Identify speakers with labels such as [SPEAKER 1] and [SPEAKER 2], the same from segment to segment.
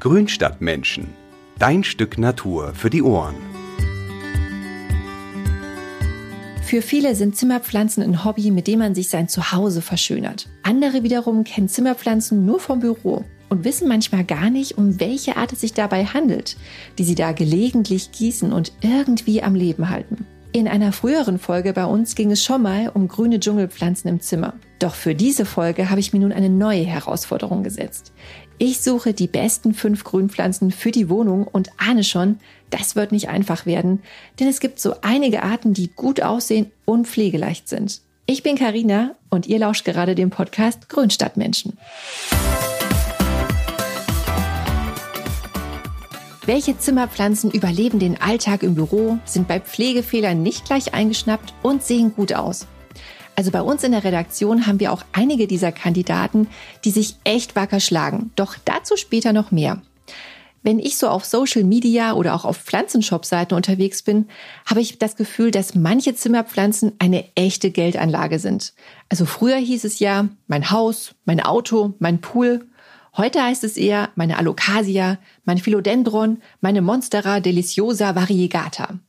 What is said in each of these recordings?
[SPEAKER 1] Grünstadtmenschen. Dein Stück Natur für die Ohren.
[SPEAKER 2] Für viele sind Zimmerpflanzen ein Hobby, mit dem man sich sein Zuhause verschönert. Andere wiederum kennen Zimmerpflanzen nur vom Büro und wissen manchmal gar nicht, um welche Art es sich dabei handelt, die sie da gelegentlich gießen und irgendwie am Leben halten. In einer früheren Folge bei uns ging es schon mal um grüne Dschungelpflanzen im Zimmer. Doch für diese Folge habe ich mir nun eine neue Herausforderung gesetzt. Ich suche die besten fünf Grünpflanzen für die Wohnung und ahne schon, das wird nicht einfach werden, denn es gibt so einige Arten, die gut aussehen und pflegeleicht sind. Ich bin Karina und ihr lauscht gerade dem Podcast Grünstadtmenschen. Welche Zimmerpflanzen überleben den Alltag im Büro, sind bei Pflegefehlern nicht gleich eingeschnappt und sehen gut aus? Also bei uns in der Redaktion haben wir auch einige dieser Kandidaten, die sich echt wacker schlagen. Doch dazu später noch mehr. Wenn ich so auf Social Media oder auch auf Pflanzenshop-Seiten unterwegs bin, habe ich das Gefühl, dass manche Zimmerpflanzen eine echte Geldanlage sind. Also früher hieß es ja, mein Haus, mein Auto, mein Pool Heute heißt es eher meine Alocasia, mein Philodendron, meine Monstera deliciosa variegata.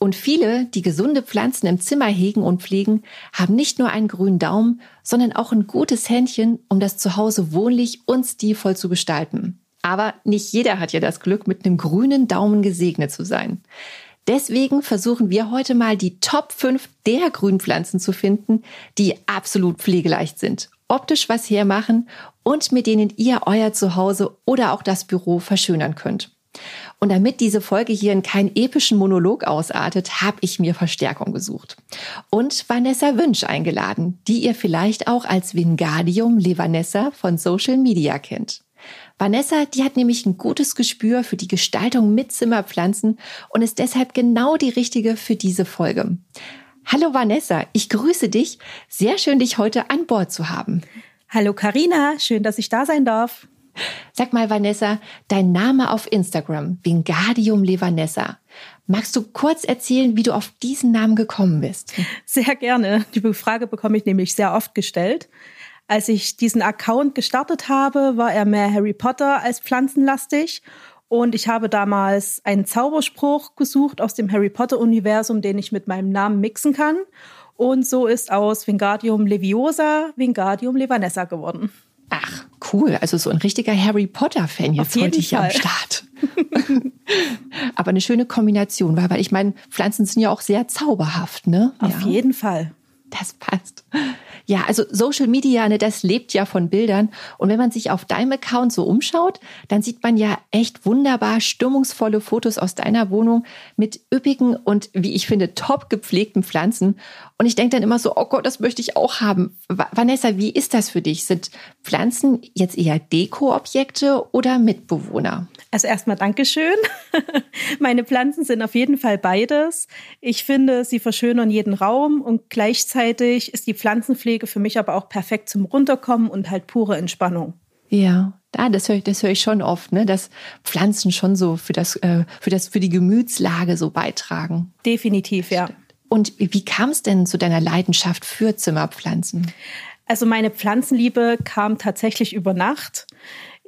[SPEAKER 2] Und viele, die gesunde Pflanzen im Zimmer hegen und pflegen, haben nicht nur einen grünen Daumen, sondern auch ein gutes Händchen, um das Zuhause wohnlich und stilvoll zu gestalten. Aber nicht jeder hat ja das Glück, mit einem grünen Daumen gesegnet zu sein. Deswegen versuchen wir heute mal die Top 5 der Grünpflanzen zu finden, die absolut pflegeleicht sind optisch was hermachen und mit denen ihr euer Zuhause oder auch das Büro verschönern könnt. Und damit diese Folge hier in keinen epischen Monolog ausartet, habe ich mir Verstärkung gesucht. Und Vanessa Wünsch eingeladen, die ihr vielleicht auch als Vingadium Levanessa von Social Media kennt. Vanessa, die hat nämlich ein gutes Gespür für die Gestaltung mit Zimmerpflanzen und ist deshalb genau die richtige für diese Folge. Hallo Vanessa, ich grüße dich. Sehr schön, dich heute an Bord zu haben.
[SPEAKER 3] Hallo Karina, schön, dass ich da sein darf.
[SPEAKER 2] Sag mal, Vanessa, dein Name auf Instagram, Vingadium Levanessa. Magst du kurz erzählen, wie du auf diesen Namen gekommen bist?
[SPEAKER 3] Sehr gerne. Die Frage bekomme ich nämlich sehr oft gestellt. Als ich diesen Account gestartet habe, war er mehr Harry Potter als pflanzenlastig und ich habe damals einen Zauberspruch gesucht aus dem Harry Potter-Universum, den ich mit meinem Namen mixen kann. Und so ist aus Wingardium Leviosa Wingardium Levanessa geworden.
[SPEAKER 2] Ach, cool. Also so ein richtiger Harry Potter-Fan jetzt heute hier am Start. Aber eine schöne Kombination, weil, weil ich meine, Pflanzen sind ja auch sehr zauberhaft, ne?
[SPEAKER 3] Auf
[SPEAKER 2] ja.
[SPEAKER 3] jeden Fall.
[SPEAKER 2] Das passt. Ja, also Social Media, ne, das lebt ja von Bildern. Und wenn man sich auf deinem Account so umschaut, dann sieht man ja echt wunderbar stimmungsvolle Fotos aus deiner Wohnung mit üppigen und, wie ich finde, top gepflegten Pflanzen. Und ich denke dann immer so, oh Gott, das möchte ich auch haben. Vanessa, wie ist das für dich? Sind Pflanzen jetzt eher Dekoobjekte oder Mitbewohner?
[SPEAKER 3] Also erstmal Dankeschön. Meine Pflanzen sind auf jeden Fall beides. Ich finde, sie verschönern jeden Raum und gleichzeitig ist die Pflanzenpflege für mich aber auch perfekt zum Runterkommen und halt pure Entspannung.
[SPEAKER 2] Ja, da, das höre ich, das höre ich schon oft, ne, dass Pflanzen schon so für das, äh, für das, für die Gemütslage so beitragen.
[SPEAKER 3] Definitiv, ja.
[SPEAKER 2] Und wie kam es denn zu deiner Leidenschaft für Zimmerpflanzen?
[SPEAKER 3] Also meine Pflanzenliebe kam tatsächlich über Nacht.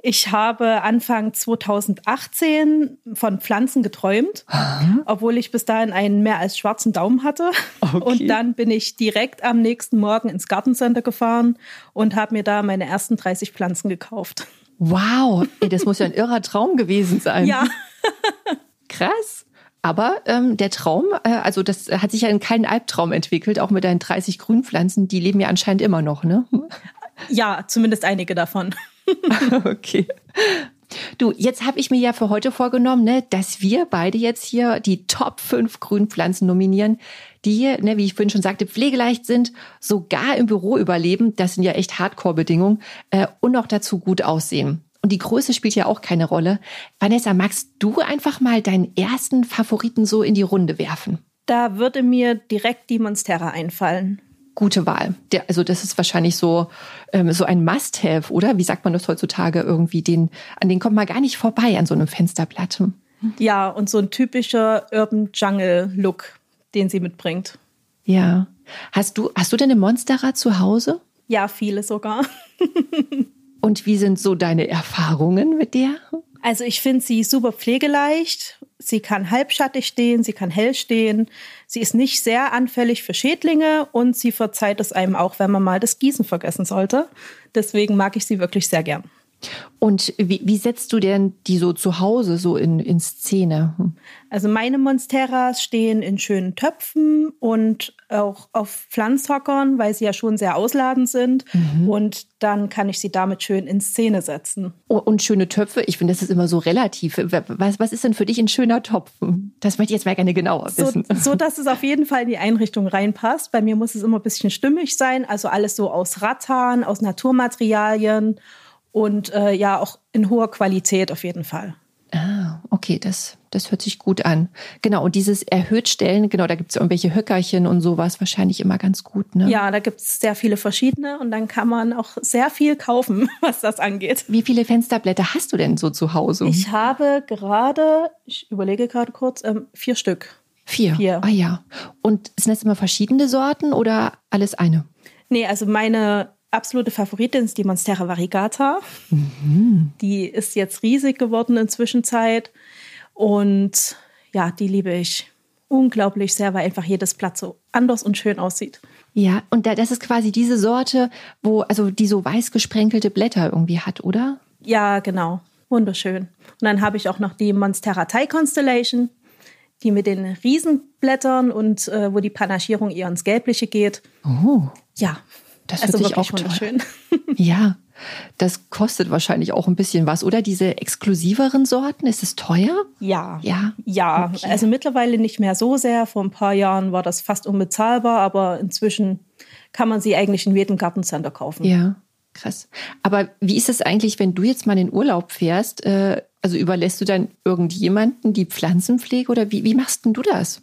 [SPEAKER 3] Ich habe Anfang 2018 von Pflanzen geträumt, Aha. obwohl ich bis dahin einen mehr als schwarzen Daumen hatte. Okay. Und dann bin ich direkt am nächsten Morgen ins Gartencenter gefahren und habe mir da meine ersten 30 Pflanzen gekauft.
[SPEAKER 2] Wow, ey, das muss ja ein irrer Traum gewesen sein.
[SPEAKER 3] Ja.
[SPEAKER 2] Krass. Aber ähm, der Traum, äh, also das hat sich ja in keinen Albtraum entwickelt, auch mit deinen 30 Grünpflanzen, die leben ja anscheinend immer noch, ne?
[SPEAKER 3] Ja, zumindest einige davon.
[SPEAKER 2] okay. Du, jetzt habe ich mir ja für heute vorgenommen, ne, dass wir beide jetzt hier die Top 5 Grünpflanzen nominieren, die, ne, wie ich vorhin schon sagte, pflegeleicht sind, sogar im Büro überleben. Das sind ja echt Hardcore-Bedingungen äh, und noch dazu gut aussehen. Und die Größe spielt ja auch keine Rolle. Vanessa, magst du einfach mal deinen ersten Favoriten so in die Runde werfen?
[SPEAKER 3] Da würde mir direkt die Monstera einfallen
[SPEAKER 2] gute Wahl. Der, also das ist wahrscheinlich so ähm, so ein Must-have, oder? Wie sagt man das heutzutage irgendwie? Den an den kommt man gar nicht vorbei an so einem Fensterblatt.
[SPEAKER 3] Ja, und so ein typischer Urban Jungle Look, den sie mitbringt.
[SPEAKER 2] Ja. Hast du hast du denn eine Monstera zu Hause?
[SPEAKER 3] Ja, viele sogar.
[SPEAKER 2] und wie sind so deine Erfahrungen mit der?
[SPEAKER 3] Also ich finde sie super pflegeleicht. Sie kann halbschattig stehen, sie kann hell stehen. Sie ist nicht sehr anfällig für Schädlinge und sie verzeiht es einem auch, wenn man mal das Gießen vergessen sollte. Deswegen mag ich sie wirklich sehr gern.
[SPEAKER 2] Und wie, wie setzt du denn die so zu Hause so in, in Szene? Hm.
[SPEAKER 3] Also meine Monsteras stehen in schönen Töpfen und auch auf Pflanzhockern, weil sie ja schon sehr ausladend sind. Mhm. Und dann kann ich sie damit schön in Szene setzen.
[SPEAKER 2] Und schöne Töpfe, ich finde, das ist immer so relativ. Was, was ist denn für dich ein schöner Topf? Das möchte ich jetzt mal gerne genauer wissen.
[SPEAKER 3] So, so, dass es auf jeden Fall in die Einrichtung reinpasst. Bei mir muss es immer ein bisschen stimmig sein. Also alles so aus Rattan, aus Naturmaterialien und äh, ja auch in hoher Qualität auf jeden Fall.
[SPEAKER 2] Ah, okay, das, das hört sich gut an. Genau, und dieses erhöht Stellen, genau, da gibt es irgendwelche Höckerchen und sowas wahrscheinlich immer ganz gut, ne?
[SPEAKER 3] Ja, da gibt es sehr viele verschiedene und dann kann man auch sehr viel kaufen, was das angeht.
[SPEAKER 2] Wie viele Fensterblätter hast du denn so zu Hause?
[SPEAKER 3] Ich habe gerade, ich überlege gerade kurz, ähm, vier Stück.
[SPEAKER 2] Vier? Vier. Ah ja. Und sind das immer verschiedene Sorten oder alles eine?
[SPEAKER 3] Nee, also meine absolute Favoritin ist die Monstera variegata. Mhm. Die ist jetzt riesig geworden in Zwischenzeit. Und ja, die liebe ich unglaublich sehr, weil einfach jedes Blatt so anders und schön aussieht.
[SPEAKER 2] Ja, und das ist quasi diese Sorte, wo, also die so weiß gesprenkelte Blätter irgendwie hat, oder?
[SPEAKER 3] Ja, genau. Wunderschön. Und dann habe ich auch noch die Monstera Thai Constellation, die mit den Riesenblättern und äh, wo die Panagierung eher ins Gelbliche geht.
[SPEAKER 2] Oh.
[SPEAKER 3] Ja,
[SPEAKER 2] das also wirklich auch wunderschön. Ja, das kostet wahrscheinlich auch ein bisschen was, oder? Diese exklusiveren Sorten, ist es teuer?
[SPEAKER 3] Ja. Ja. Ja, okay. also mittlerweile nicht mehr so sehr. Vor ein paar Jahren war das fast unbezahlbar, aber inzwischen kann man sie eigentlich in jedem Gartencenter kaufen.
[SPEAKER 2] Ja, krass. Aber wie ist es eigentlich, wenn du jetzt mal in Urlaub fährst? Äh, also überlässt du dann irgendjemanden die Pflanzenpflege oder wie, wie machst denn du das?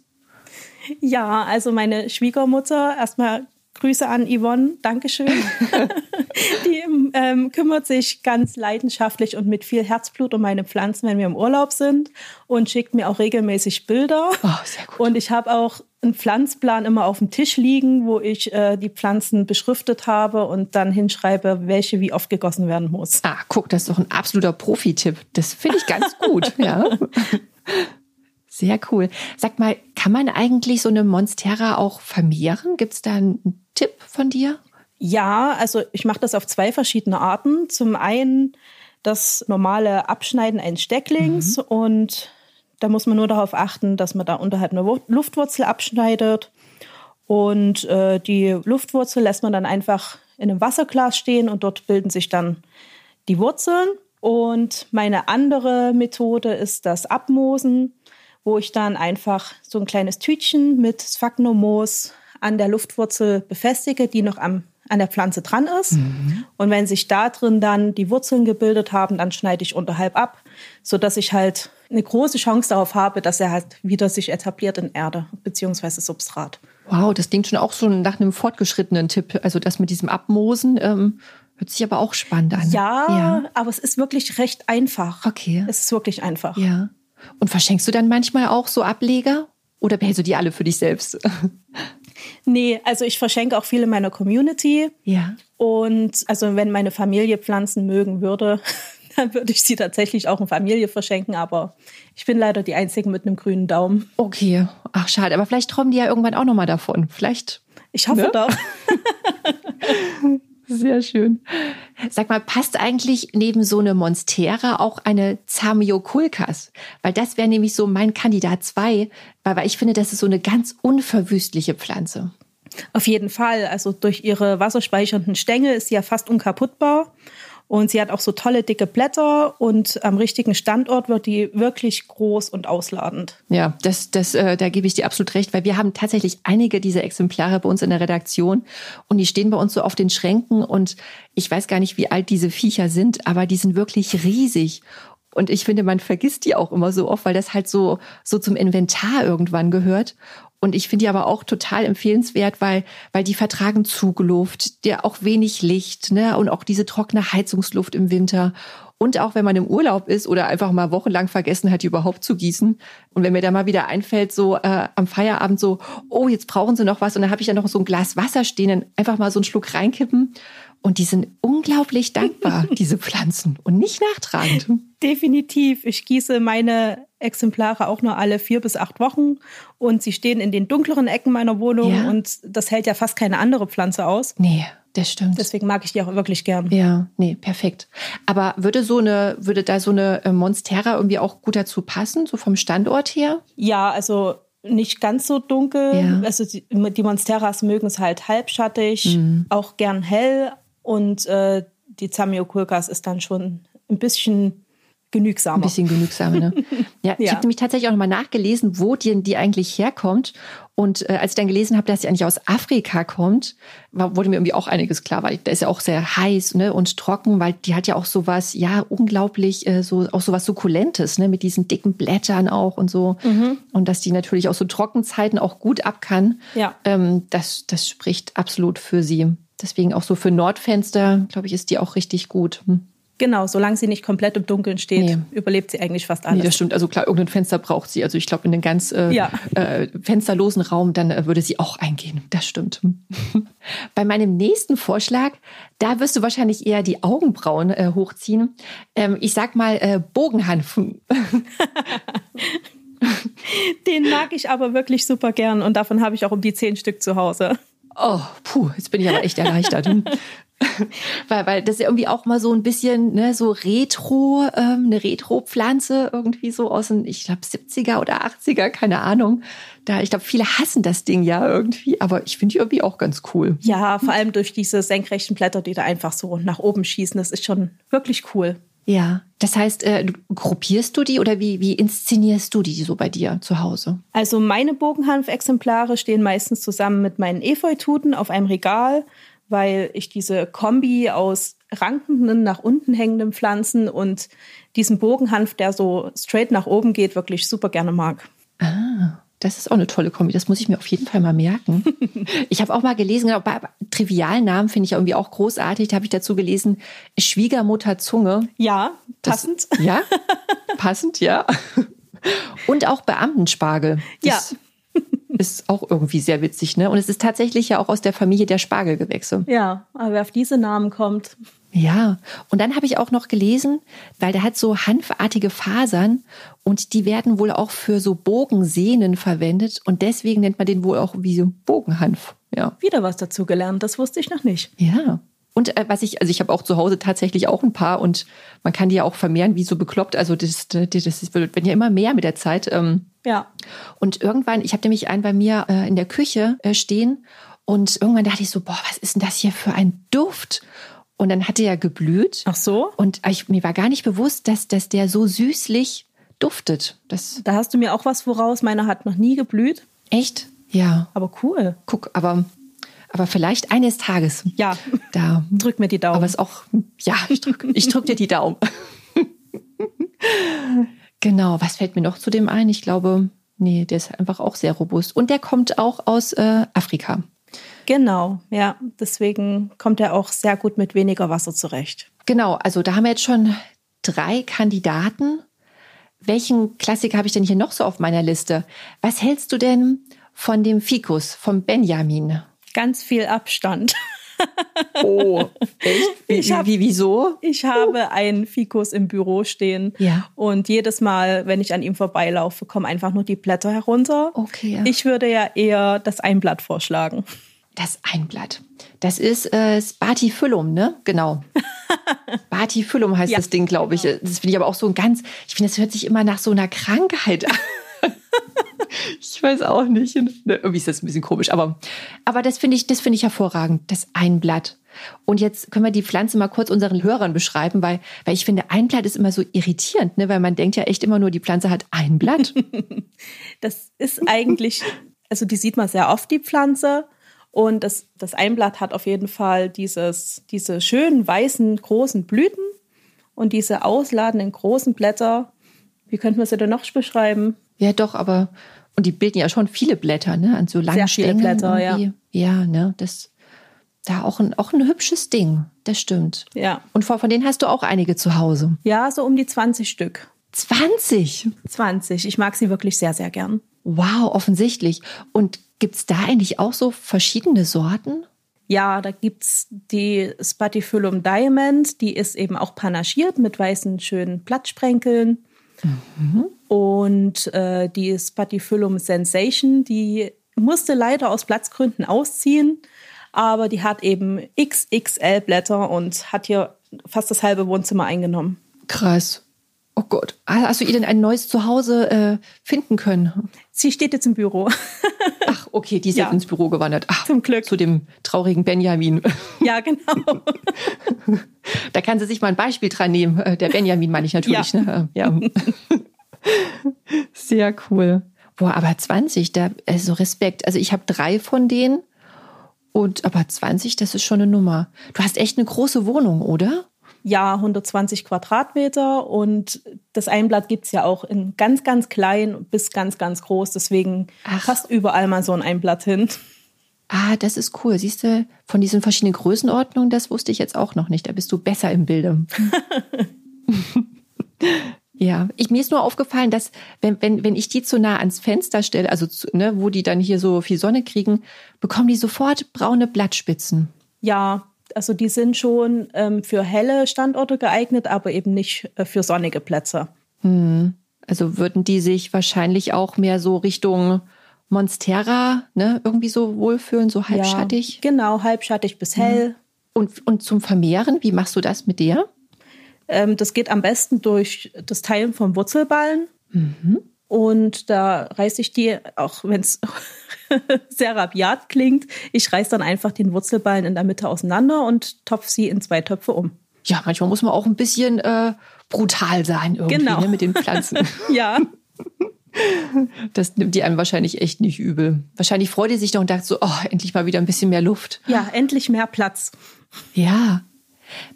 [SPEAKER 3] Ja, also meine Schwiegermutter erstmal Grüße an Yvonne, Dankeschön. die ähm, kümmert sich ganz leidenschaftlich und mit viel Herzblut um meine Pflanzen, wenn wir im Urlaub sind und schickt mir auch regelmäßig Bilder.
[SPEAKER 2] Oh, sehr gut.
[SPEAKER 3] Und ich habe auch einen Pflanzplan immer auf dem Tisch liegen, wo ich äh, die Pflanzen beschriftet habe und dann hinschreibe, welche wie oft gegossen werden muss.
[SPEAKER 2] Ah, guck, das ist doch ein absoluter Profi-Tipp. Das finde ich ganz gut, ja. Sehr cool. Sag mal, kann man eigentlich so eine Monstera auch vermehren? Gibt es da einen Tipp von dir?
[SPEAKER 3] Ja, also ich mache das auf zwei verschiedene Arten. Zum einen das normale Abschneiden eines Stecklings mhm. und da muss man nur darauf achten, dass man da unterhalb eine Luftwurzel abschneidet. Und äh, die Luftwurzel lässt man dann einfach in einem Wasserglas stehen und dort bilden sich dann die Wurzeln. Und meine andere Methode ist das Abmoosen wo ich dann einfach so ein kleines Tütchen mit Sphagnummoos an der Luftwurzel befestige, die noch am, an der Pflanze dran ist. Mhm. Und wenn sich da drin dann die Wurzeln gebildet haben, dann schneide ich unterhalb ab, sodass ich halt eine große Chance darauf habe, dass er halt wieder sich etabliert in Erde bzw. Substrat.
[SPEAKER 2] Wow, das klingt schon auch so nach einem fortgeschrittenen Tipp. Also das mit diesem Abmoosen ähm, hört sich aber auch spannend an.
[SPEAKER 3] Ja, ja, aber es ist wirklich recht einfach.
[SPEAKER 2] Okay.
[SPEAKER 3] Es ist wirklich einfach.
[SPEAKER 2] Ja. Und verschenkst du dann manchmal auch so Ableger oder behältst du die alle für dich selbst?
[SPEAKER 3] Nee, also ich verschenke auch viele meiner Community.
[SPEAKER 2] Ja.
[SPEAKER 3] Und also wenn meine Familie Pflanzen mögen würde, dann würde ich sie tatsächlich auch in Familie verschenken. Aber ich bin leider die Einzige mit einem grünen Daumen.
[SPEAKER 2] Okay, ach schade. Aber vielleicht träumen die ja irgendwann auch noch mal davon. Vielleicht.
[SPEAKER 3] Ich hoffe ne? doch.
[SPEAKER 2] Sehr schön. Sag mal, passt eigentlich neben so eine Monstera auch eine Zamioculcas? Weil das wäre nämlich so mein Kandidat 2, weil ich finde, das ist so eine ganz unverwüstliche Pflanze.
[SPEAKER 3] Auf jeden Fall. Also durch ihre wasserspeichernden Stängel ist sie ja fast unkaputtbar. Und sie hat auch so tolle dicke Blätter und am richtigen Standort wird die wirklich groß und ausladend.
[SPEAKER 2] Ja, das, das, äh, da gebe ich dir absolut recht, weil wir haben tatsächlich einige dieser Exemplare bei uns in der Redaktion und die stehen bei uns so auf den Schränken und ich weiß gar nicht, wie alt diese Viecher sind, aber die sind wirklich riesig. Und ich finde, man vergisst die auch immer so oft, weil das halt so, so zum Inventar irgendwann gehört. Und ich finde die aber auch total empfehlenswert, weil, weil die vertragen Zugluft, der auch wenig Licht, ne, und auch diese trockene Heizungsluft im Winter. Und auch wenn man im Urlaub ist oder einfach mal wochenlang vergessen hat, die überhaupt zu gießen. Und wenn mir da mal wieder einfällt, so äh, am Feierabend so, oh, jetzt brauchen sie noch was. Und dann habe ich ja noch so ein Glas Wasser stehen, dann einfach mal so einen Schluck reinkippen. Und die sind unglaublich dankbar, diese Pflanzen, und nicht nachtragend.
[SPEAKER 3] Definitiv. Ich gieße meine Exemplare auch nur alle vier bis acht Wochen und sie stehen in den dunkleren Ecken meiner Wohnung
[SPEAKER 2] Ja.
[SPEAKER 3] und das hält ja fast keine andere Pflanze aus.
[SPEAKER 2] Nee, das stimmt.
[SPEAKER 3] Deswegen mag ich die auch wirklich gern.
[SPEAKER 2] Ja, nee, perfekt. Aber würde so eine, würde da so eine äh, Monstera irgendwie auch gut dazu passen, so vom Standort her?
[SPEAKER 3] Ja, also nicht ganz so dunkel.
[SPEAKER 2] Ja.
[SPEAKER 3] Also die, die Monsteras mögen es halt halbschattig,
[SPEAKER 2] Mhm.
[SPEAKER 3] auch gern hell und äh, die Zamioculcas ist dann schon ein bisschen genügsamer.
[SPEAKER 2] Ein bisschen genügsamer, ne? Ja, ich
[SPEAKER 3] Ja.
[SPEAKER 2] habe nämlich tatsächlich auch nochmal nachgelesen, wo die, die eigentlich herkommt. Und äh, als ich dann gelesen habe, dass sie eigentlich aus Afrika kommt, war, wurde mir irgendwie auch einiges klar, weil da ist ja auch sehr heiß ne, und trocken, weil die hat ja auch sowas, ja, unglaublich, äh, so auch sowas Sukkulentes, ne, mit diesen dicken Blättern auch und so.
[SPEAKER 3] Mhm.
[SPEAKER 2] Und dass die natürlich auch so Trockenzeiten auch gut ab kann.
[SPEAKER 3] Ja.
[SPEAKER 2] Ähm, das, das spricht absolut für sie. Deswegen auch so für Nordfenster, glaube ich, ist die auch richtig gut. Hm.
[SPEAKER 3] Genau, solange sie nicht komplett im Dunkeln steht,
[SPEAKER 2] Nee.
[SPEAKER 3] überlebt sie eigentlich fast
[SPEAKER 2] Nee,
[SPEAKER 3] alles.
[SPEAKER 2] das stimmt. Also klar, irgendein Fenster braucht sie. Also ich glaube, in den ganz äh,
[SPEAKER 3] Ja.
[SPEAKER 2] äh, fensterlosen Raum, dann äh, würde sie auch eingehen. Das stimmt. Bei meinem nächsten Vorschlag, da wirst du wahrscheinlich eher die Augenbrauen äh, hochziehen. Ähm, ich sag mal äh, Bogenhanf.
[SPEAKER 3] Den mag ich aber wirklich super gern und davon habe ich auch um die zehn Stück zu Hause.
[SPEAKER 2] Oh, puh, jetzt bin ich aber echt erleichtert. weil, weil das ist ja irgendwie auch mal so ein bisschen ne, so Retro, ähm, eine Retro-Pflanze irgendwie so aus den, ich glaube, 70er oder 80er, keine Ahnung. Da, ich glaube, viele hassen das Ding ja irgendwie, aber ich finde die irgendwie auch ganz cool.
[SPEAKER 3] Ja, vor allem durch diese senkrechten Blätter, die da einfach so nach oben schießen. Das ist schon wirklich cool.
[SPEAKER 2] Ja, das heißt, äh, du- gruppierst du die oder wie, wie inszenierst du die so bei dir zu Hause?
[SPEAKER 3] Also meine Bogenhanf-Exemplare stehen meistens zusammen mit meinen Efeututen auf einem Regal, weil ich diese Kombi aus rankenden, nach unten hängenden Pflanzen und diesen Bogenhanf, der so straight nach oben geht, wirklich super gerne mag.
[SPEAKER 2] Ah, das ist auch eine tolle Kombi. Das muss ich mir auf jeden Fall mal merken. ich habe auch mal gelesen, genau, bei trivialen Namen finde ich ja irgendwie auch großartig. Da habe ich dazu gelesen, Schwiegermutter Zunge.
[SPEAKER 3] Ja,
[SPEAKER 2] Das-
[SPEAKER 3] passend.
[SPEAKER 2] Ja, passend, ja. Und auch Beamtenspargel. Das ist auch irgendwie sehr witzig, ne? Und es ist tatsächlich ja auch aus der Familie der Spargelgewächse.
[SPEAKER 3] Ja, aber wer auf diese Namen kommt,
[SPEAKER 2] Ja, und dann habe ich auch noch gelesen, weil der hat so hanfartige Fasern und die werden wohl auch für so Bogensehnen verwendet und deswegen nennt man den wohl auch wie so Bogenhanf. Ja.
[SPEAKER 3] wieder was dazu gelernt. Das wusste ich noch nicht.
[SPEAKER 2] Ja. Und äh, was ich, also ich habe auch zu Hause tatsächlich auch ein paar und man kann die ja auch vermehren, wie so bekloppt. Also das, das, das wird ja immer mehr mit der Zeit. Ähm,
[SPEAKER 3] Ja,
[SPEAKER 2] und irgendwann, ich habe nämlich einen bei mir äh, in der Küche äh, stehen und irgendwann dachte ich so, boah, was ist denn das hier für ein Duft? Und dann hat er ja geblüht.
[SPEAKER 3] ach so.
[SPEAKER 2] Und ich, mir war gar nicht bewusst, dass, dass der so süßlich duftet. Das
[SPEAKER 3] Da hast du mir auch was voraus. Meiner hat noch nie geblüht,
[SPEAKER 2] echt? Ja.
[SPEAKER 3] aber cool.
[SPEAKER 2] Guck, aber, aber vielleicht eines Tages.
[SPEAKER 3] Ja,
[SPEAKER 2] Da.
[SPEAKER 3] drück mir die Daumen.
[SPEAKER 2] Aber es auch, ja, ich drück, ich drück dir die Daumen. genau, was fällt mir noch zu dem ein? Ich glaube, nee, der ist einfach auch sehr robust. Und der kommt auch aus äh, Afrika.
[SPEAKER 3] Genau, ja. Deswegen kommt er auch sehr gut mit weniger Wasser zurecht.
[SPEAKER 2] Genau, also da haben wir jetzt schon drei Kandidaten. Welchen Klassiker habe ich denn hier noch so auf meiner Liste? Was hältst du denn von dem Fikus, vom Benjamin?
[SPEAKER 3] Ganz viel Abstand.
[SPEAKER 2] Oh, echt? Wie,
[SPEAKER 3] Ich hab-
[SPEAKER 2] wie, wieso?
[SPEAKER 3] Ich habe einen Fikus im Büro stehen.
[SPEAKER 2] Ja.
[SPEAKER 3] Und jedes Mal, wenn ich an ihm vorbeilaufe, kommen einfach nur die Blätter herunter.
[SPEAKER 2] Okay, ja.
[SPEAKER 3] Ich würde ja eher das Einblatt vorschlagen.
[SPEAKER 2] Das Einblatt. Das ist äh, Spatifyllum, ne? Genau. Spatifyllum heißt
[SPEAKER 3] Ja,
[SPEAKER 2] das Ding, glaube ich. Das finde ich aber auch so ein ganz, ich finde, das hört sich immer nach so einer Krankheit an. ich weiß auch nicht. Ne, irgendwie ist das ein bisschen komisch, aber, aber das finde ich, das finde ich hervorragend, das Einblatt. Und jetzt können wir die Pflanze mal kurz unseren Hörern beschreiben, weil, weil ich finde, Einblatt ist immer so irritierend, ne? weil man denkt ja echt immer nur, die Pflanze hat ein Blatt.
[SPEAKER 3] Das ist eigentlich, also die sieht man sehr oft, die Pflanze. Und das, das Einblatt hat auf jeden Fall dieses, diese schönen weißen großen Blüten und diese ausladenden großen Blätter. Wie könnten wir sie denn noch beschreiben?
[SPEAKER 2] Ja, doch, aber und die bilden ja schon viele Blätter, ne? An so langen
[SPEAKER 3] Sehr viele
[SPEAKER 2] Stängeln
[SPEAKER 3] Blätter, ja.
[SPEAKER 2] irgendwie. Ja, ne? Das Da auch ein, auch ein hübsches Ding, das stimmt.
[SPEAKER 3] Ja.
[SPEAKER 2] Und von, von denen hast du auch einige zu Hause.
[SPEAKER 3] Ja, so um die 20 Stück.
[SPEAKER 2] 20?
[SPEAKER 3] 20. Ich mag sie wirklich sehr, sehr gern.
[SPEAKER 2] Wow, offensichtlich. Und gibt es da eigentlich auch so verschiedene Sorten?
[SPEAKER 3] Ja, da gibt's die Spatifyllum Diamond, die ist eben auch panaschiert mit weißen, schönen Blattsprenkeln. Mhm. Und äh, die Spatifyllum Sensation, die musste leider aus Platzgründen ausziehen, aber die hat eben XXL Blätter und hat hier fast das halbe Wohnzimmer eingenommen.
[SPEAKER 2] Krass. Oh Gott. Hast du ihr denn ein neues Zuhause äh, finden können?
[SPEAKER 3] Sie steht jetzt im Büro.
[SPEAKER 2] Okay, die ist ja. jetzt ins Büro gewandert. Ach,
[SPEAKER 3] Zum Glück.
[SPEAKER 2] Zu dem traurigen Benjamin.
[SPEAKER 3] Ja, genau.
[SPEAKER 2] da kann sie sich mal ein Beispiel dran nehmen. Äh, der Benjamin meine ich natürlich. Ja. Ne? ja. Sehr cool. Boah, aber 20, da, also Respekt. Also ich habe drei von denen. Und aber 20, das ist schon eine Nummer. Du hast echt eine große Wohnung, oder?
[SPEAKER 3] Ja, 120 Quadratmeter und das Einblatt gibt es ja auch in ganz, ganz klein bis ganz, ganz groß. Deswegen Ach. passt überall mal so ein Einblatt hin.
[SPEAKER 2] Ah, das ist cool. Siehst du, von diesen verschiedenen Größenordnungen, das wusste ich jetzt auch noch nicht. Da bist du besser im Bilde. ja, ich, mir ist nur aufgefallen, dass wenn, wenn, wenn ich die zu nah ans Fenster stelle, also zu, ne, wo die dann hier so viel Sonne kriegen, bekommen die sofort braune Blattspitzen.
[SPEAKER 3] Ja, also die sind schon ähm, für helle Standorte geeignet, aber eben nicht äh, für sonnige Plätze.
[SPEAKER 2] Hm. Also würden die sich wahrscheinlich auch mehr so Richtung Monstera, ne, irgendwie so wohlfühlen, so halbschattig?
[SPEAKER 3] Ja, genau, halbschattig bis hell.
[SPEAKER 2] Hm. Und, und zum Vermehren, wie machst du das mit der?
[SPEAKER 3] Ähm, das geht am besten durch das Teilen von Wurzelballen. Mhm. Und da reiße ich die, auch wenn es sehr rabiat klingt, ich reiße dann einfach den Wurzelballen in der Mitte auseinander und topf sie in zwei Töpfe um.
[SPEAKER 2] Ja, manchmal muss man auch ein bisschen äh, brutal sein irgendwie genau. ne, mit den Pflanzen.
[SPEAKER 3] ja.
[SPEAKER 2] Das nimmt die einem wahrscheinlich echt nicht übel. Wahrscheinlich freut ihr sich doch und sagt so, oh, endlich mal wieder ein bisschen mehr Luft.
[SPEAKER 3] Ja, endlich mehr Platz.
[SPEAKER 2] Ja.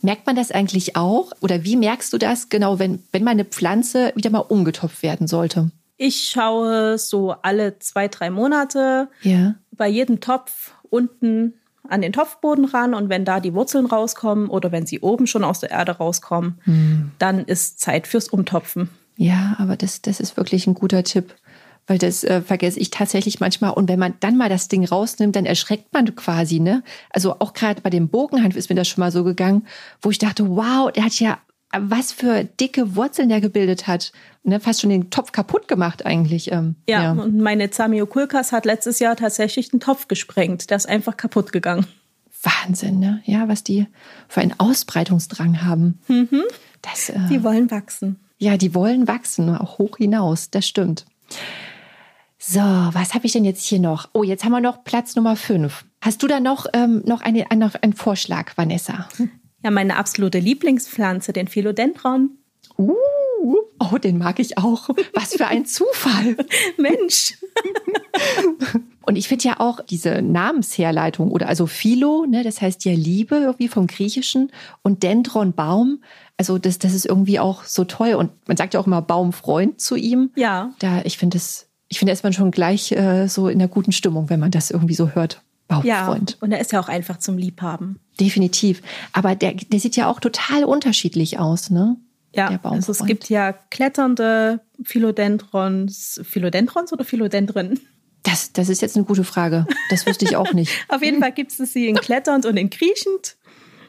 [SPEAKER 2] Merkt man das eigentlich auch? Oder wie merkst du das genau, wenn, wenn meine Pflanze wieder mal umgetopft werden sollte?
[SPEAKER 3] Ich schaue so alle zwei, drei Monate
[SPEAKER 2] ja.
[SPEAKER 3] bei jedem Topf unten an den Topfboden ran und wenn da die Wurzeln rauskommen oder wenn sie oben schon aus der Erde rauskommen, hm. dann ist Zeit fürs Umtopfen.
[SPEAKER 2] Ja, aber das, das ist wirklich ein guter Tipp, weil das äh, vergesse ich tatsächlich manchmal. Und wenn man dann mal das Ding rausnimmt, dann erschreckt man quasi, ne? Also auch gerade bei dem Bogenhanf ist mir das schon mal so gegangen, wo ich dachte, wow, der hat ja was für dicke Wurzeln der gebildet hat. Ne, fast schon den Topf kaputt gemacht eigentlich. Ähm,
[SPEAKER 3] ja, ja, und meine Zamiokulkas hat letztes Jahr tatsächlich den Topf gesprengt. Der ist einfach kaputt gegangen.
[SPEAKER 2] Wahnsinn, ne? Ja, was die für einen Ausbreitungsdrang haben.
[SPEAKER 3] Mhm. Das, äh, die wollen wachsen.
[SPEAKER 2] Ja, die wollen wachsen, auch hoch hinaus. Das stimmt. So, was habe ich denn jetzt hier noch? Oh, jetzt haben wir noch Platz Nummer fünf. Hast du da noch, ähm, noch, eine, noch einen Vorschlag, Vanessa?
[SPEAKER 3] Ja, meine absolute Lieblingspflanze, den Philodendron.
[SPEAKER 2] Uh, oh, den mag ich auch. Was für ein Zufall.
[SPEAKER 3] Mensch.
[SPEAKER 2] Und ich finde ja auch diese Namensherleitung oder also Philo, ne, das heißt ja Liebe irgendwie vom Griechischen und Dendron Baum. Also das, das ist irgendwie auch so toll. Und man sagt ja auch immer Baumfreund zu ihm.
[SPEAKER 3] Ja.
[SPEAKER 2] Da, ich finde das, ich finde, ist man schon gleich äh, so in der guten Stimmung, wenn man das irgendwie so hört.
[SPEAKER 3] Baumfreund. Ja, und er ist ja auch einfach zum Liebhaben.
[SPEAKER 2] Definitiv. Aber der, der sieht ja auch total unterschiedlich aus, ne?
[SPEAKER 3] Ja, also es gibt ja kletternde Philodendrons. Philodendrons oder Philodendren?
[SPEAKER 2] Das, das ist jetzt eine gute Frage. Das wüsste ich auch nicht.
[SPEAKER 3] Auf jeden Fall gibt es sie in kletternd und in kriechend.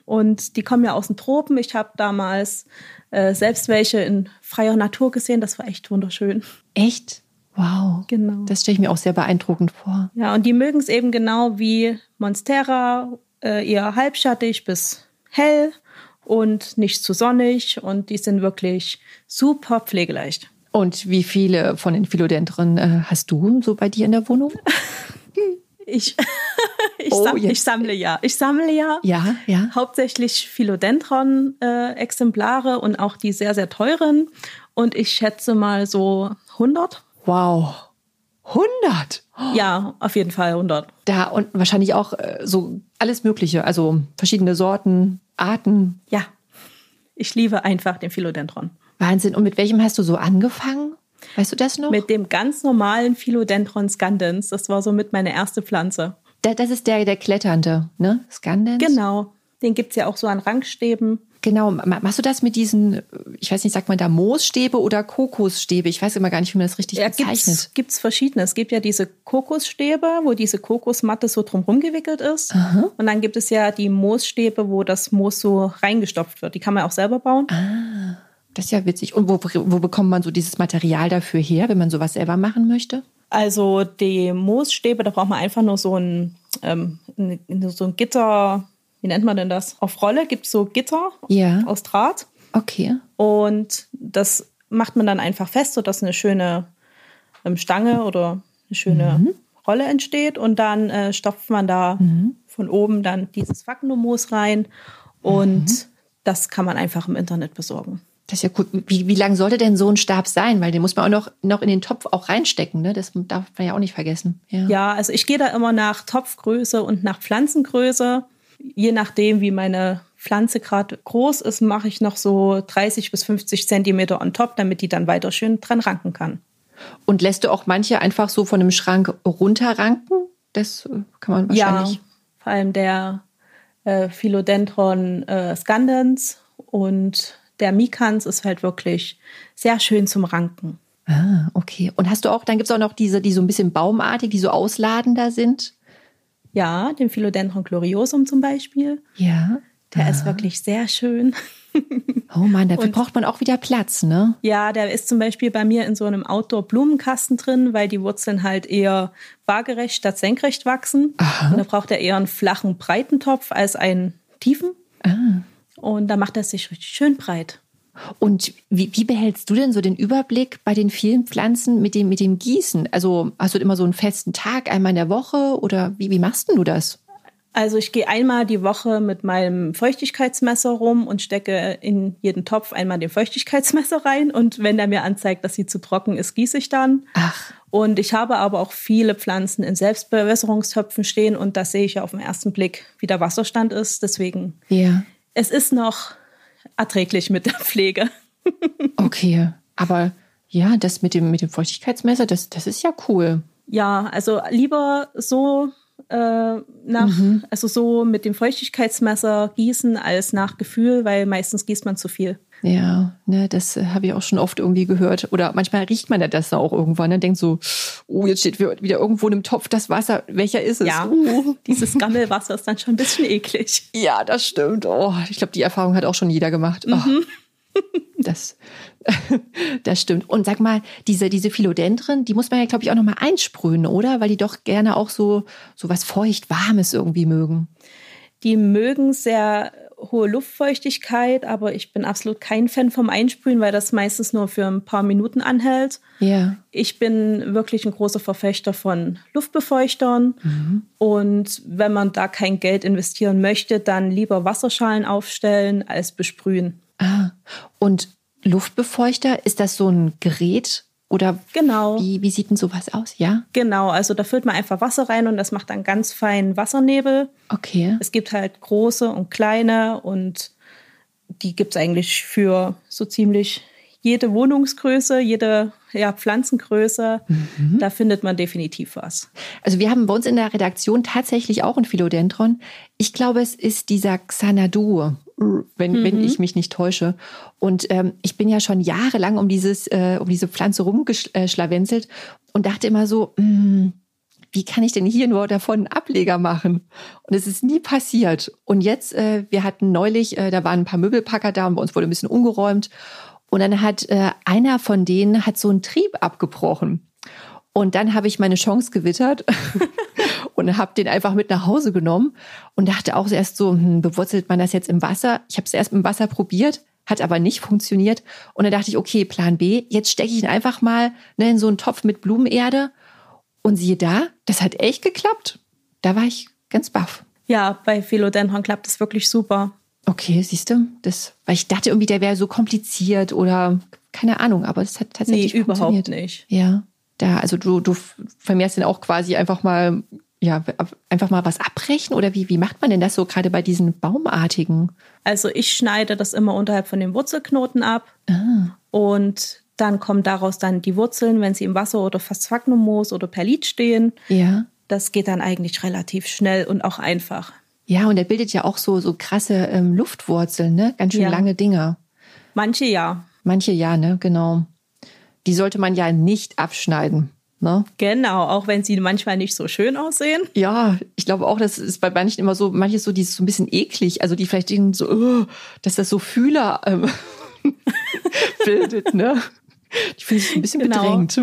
[SPEAKER 3] Und die kommen ja aus den Tropen. Ich habe damals äh, selbst welche in freier Natur gesehen. Das war echt wunderschön.
[SPEAKER 2] Echt? Wow.
[SPEAKER 3] Genau.
[SPEAKER 2] Das stelle ich mir auch sehr beeindruckend vor.
[SPEAKER 3] Ja, und die mögen es eben genau wie Monstera, äh, eher halbschattig bis hell und nicht zu sonnig. Und die sind wirklich super pflegeleicht.
[SPEAKER 2] Und wie viele von den Philodendren äh, hast du so bei dir in der Wohnung?
[SPEAKER 3] Ich, ich, oh, sam ich, sammle ja. Ich sammle ja.
[SPEAKER 2] Ja, ja.
[SPEAKER 3] Hauptsächlich Philodendron-Exemplare äh, und auch die sehr, sehr teuren. Und ich schätze mal so 100.
[SPEAKER 2] Wow. 100?
[SPEAKER 3] Ja, auf jeden Fall 100.
[SPEAKER 2] Da und wahrscheinlich auch äh, so alles Mögliche, also verschiedene Sorten, Arten.
[SPEAKER 3] Ja, ich liebe einfach den Philodendron.
[SPEAKER 2] Wahnsinn. Und mit welchem hast du so angefangen? Weißt du das noch?
[SPEAKER 3] Mit dem ganz normalen Philodendron scandens. Das war somit meine erste Pflanze.
[SPEAKER 2] das ist der, der Kletternde, ne? Scandens?
[SPEAKER 3] Genau. Den gibt es ja auch so an Rangstäben.
[SPEAKER 2] Genau. Machst du das mit diesen, ich weiß nicht, sagt man da Moosstäbe oder Kokosstäbe? Ich weiß immer gar nicht, wie man das richtig ja, bezeichnet.
[SPEAKER 3] Gibt es verschiedene. Es gibt ja diese Kokosstäbe, wo diese Kokosmatte so drumherum gewickelt ist. Aha. Und dann gibt es ja die Moosstäbe, wo das Moos so reingestopft wird. Die kann man auch selber bauen.
[SPEAKER 2] Ah, das ist ja witzig. Und wo, wo bekommt man so dieses Material dafür her, wenn man sowas selber machen möchte?
[SPEAKER 3] Also die Moosstäbe, da braucht man einfach nur so ein, ähm, so ein Gitter wie nennt man denn das? Auf Rolle gibt es so Gitter ja. aus Draht.
[SPEAKER 2] Okay.
[SPEAKER 3] Und das macht man dann einfach fest, sodass eine schöne ähm, Stange oder eine schöne mhm. Rolle entsteht. Und dann äh, stopft man da mhm. von oben dann dieses Wagnomoos rein. Und mhm. das kann man einfach im Internet besorgen.
[SPEAKER 2] Das ist ja cool. Wie, wie lang sollte denn so ein Stab sein? Weil den muss man auch noch, noch in den Topf auch reinstecken. Ne? Das darf man ja auch nicht vergessen.
[SPEAKER 3] Ja, ja also ich gehe da immer nach Topfgröße und nach Pflanzengröße je nachdem, wie meine Pflanze gerade groß ist, mache ich noch so 30 bis 50 Zentimeter on top, damit die dann weiter schön dran ranken kann.
[SPEAKER 2] Und lässt du auch manche einfach so von einem Schrank runterranken? Das kann man wahrscheinlich.
[SPEAKER 3] Ja, vor allem der äh, Philodendron äh, scandens und der Mikans ist halt wirklich sehr schön zum Ranken.
[SPEAKER 2] Ah, okay. Und hast du auch, dann gibt es auch noch diese, die so ein bisschen baumartig, die so ausladender sind?
[SPEAKER 3] Ja, den Philodendron gloriosum zum Beispiel.
[SPEAKER 2] Ja.
[SPEAKER 3] Der ah. ist wirklich sehr schön.
[SPEAKER 2] Oh Mann, dafür und, braucht man auch wieder Platz, ne?
[SPEAKER 3] Ja, der ist zum Beispiel bei mir in so einem Outdoor-Blumenkasten drin, weil die Wurzeln halt eher waagerecht statt senkrecht wachsen. Aha. Und da braucht er eher einen flachen, breiten Topf als einen tiefen. Ah. Und da macht er sich richtig schön breit.
[SPEAKER 2] Und wie, wie behältst du denn so den Überblick bei den vielen Pflanzen mit dem, mit dem Gießen? Also hast du immer so einen festen Tag, einmal in der Woche oder wie, wie machst du das?
[SPEAKER 3] Also ich gehe einmal die Woche mit meinem Feuchtigkeitsmesser rum und stecke in jeden Topf einmal den Feuchtigkeitsmesser rein. Und wenn der mir anzeigt, dass sie zu trocken ist, gieße ich dann.
[SPEAKER 2] Ach.
[SPEAKER 3] Und ich habe aber auch viele Pflanzen in Selbstbewässerungstöpfen stehen und da sehe ich ja auf den ersten Blick, wie der Wasserstand ist. Deswegen,
[SPEAKER 2] ja.
[SPEAKER 3] es ist noch erträglich mit der Pflege.
[SPEAKER 2] okay, aber ja, das mit dem, mit dem Feuchtigkeitsmesser, das, das ist ja cool.
[SPEAKER 3] Ja, also lieber so äh, nach, mhm. also so mit dem Feuchtigkeitsmesser gießen als nach Gefühl, weil meistens gießt man zu viel.
[SPEAKER 2] Ja, ne, das äh, habe ich auch schon oft irgendwie gehört. Oder manchmal riecht man ja das auch irgendwann und denkt so, oh, jetzt steht wieder irgendwo in einem Topf das Wasser. Welcher ist es?
[SPEAKER 3] Ja, uh. dieses Gammelwasser ist dann schon ein bisschen eklig.
[SPEAKER 2] Ja, das stimmt. Oh, ich glaube, die Erfahrung hat auch schon jeder gemacht. Oh, mhm. Das, das stimmt. Und sag mal, diese, diese Philodendren, die muss man ja, glaube ich, auch nochmal einsprühen, oder? Weil die doch gerne auch so, so was feucht Warmes irgendwie mögen.
[SPEAKER 3] Die mögen sehr hohe Luftfeuchtigkeit, aber ich bin absolut kein Fan vom Einsprühen, weil das meistens nur für ein paar Minuten anhält.
[SPEAKER 2] Ja.
[SPEAKER 3] Ich bin wirklich ein großer Verfechter von Luftbefeuchtern. Mhm. Und wenn man da kein Geld investieren möchte, dann lieber Wasserschalen aufstellen als besprühen.
[SPEAKER 2] Ah, und Luftbefeuchter, ist das so ein Gerät, oder
[SPEAKER 3] genau.
[SPEAKER 2] wie, wie sieht denn sowas aus? Ja?
[SPEAKER 3] Genau, also da füllt man einfach Wasser rein und das macht dann ganz feinen Wassernebel.
[SPEAKER 2] Okay.
[SPEAKER 3] Es gibt halt große und kleine und die gibt es eigentlich für so ziemlich jede Wohnungsgröße, jede ja, Pflanzengröße. Mhm. Da findet man definitiv was.
[SPEAKER 2] Also wir haben bei uns in der Redaktion tatsächlich auch ein Philodendron. Ich glaube, es ist dieser Xanadu wenn, mhm. wenn ich mich nicht täusche. Und ähm, ich bin ja schon jahrelang um dieses, äh, um diese Pflanze rumgeschlawenzelt und dachte immer so, mh, hm, wie kann ich denn hier nur davon einen Ableger machen? Und es ist nie passiert. Und jetzt, äh, wir hatten neulich, äh, da waren ein paar Möbelpacker da und bei uns wurde ein bisschen umgeräumt. Und dann hat äh, einer von denen hat so einen Trieb abgebrochen. Und dann habe ich meine Chance gewittert und habe den einfach mit nach Hause genommen und dachte auch erst so, hm, bewurzelt man das jetzt im Wasser? Ich habe es erst im Wasser probiert, hat aber nicht funktioniert. Und dann dachte ich, okay, Plan B, jetzt stecke ich ihn einfach mal ne, in so einen Topf mit Blumenerde. Und siehe da, das hat echt geklappt. Da war ich ganz baff.
[SPEAKER 3] Ja, bei Philodendron klappt das wirklich super.
[SPEAKER 2] Okay, siehst du, das, weil ich dachte irgendwie, der wäre so kompliziert oder keine Ahnung, aber es hat tatsächlich
[SPEAKER 3] nee, überhaupt nicht.
[SPEAKER 2] Ja, da, also du, du vermehrst den auch quasi einfach mal ja, einfach mal was abbrechen oder wie, wie macht man denn das so gerade bei diesen Baumartigen?
[SPEAKER 3] Also ich schneide das immer unterhalb von den Wurzelknoten ab ah. und dann kommen daraus dann die Wurzeln, wenn sie im Wasser oder fast Sphagnummoos oder Perlit stehen.
[SPEAKER 2] Ja.
[SPEAKER 3] das geht dann eigentlich relativ schnell und auch einfach.
[SPEAKER 2] Ja, und er bildet ja auch so, so krasse ähm, Luftwurzeln, ne? Ganz schön
[SPEAKER 3] Ja.
[SPEAKER 2] lange Dinger.
[SPEAKER 3] Manche ja.
[SPEAKER 2] Manche ja, ne? Genau. Die sollte man ja nicht abschneiden. Ne?
[SPEAKER 3] Genau, auch wenn sie manchmal nicht so schön aussehen.
[SPEAKER 2] Ja, ich glaube auch, das ist bei manchen immer so, manches so, die ist so ein bisschen eklig. Also die vielleicht denken so, oh, dass das so Fühler ähm, bildet, ne? Die finde ich ein bisschen
[SPEAKER 3] Genau.
[SPEAKER 2] bedrängt.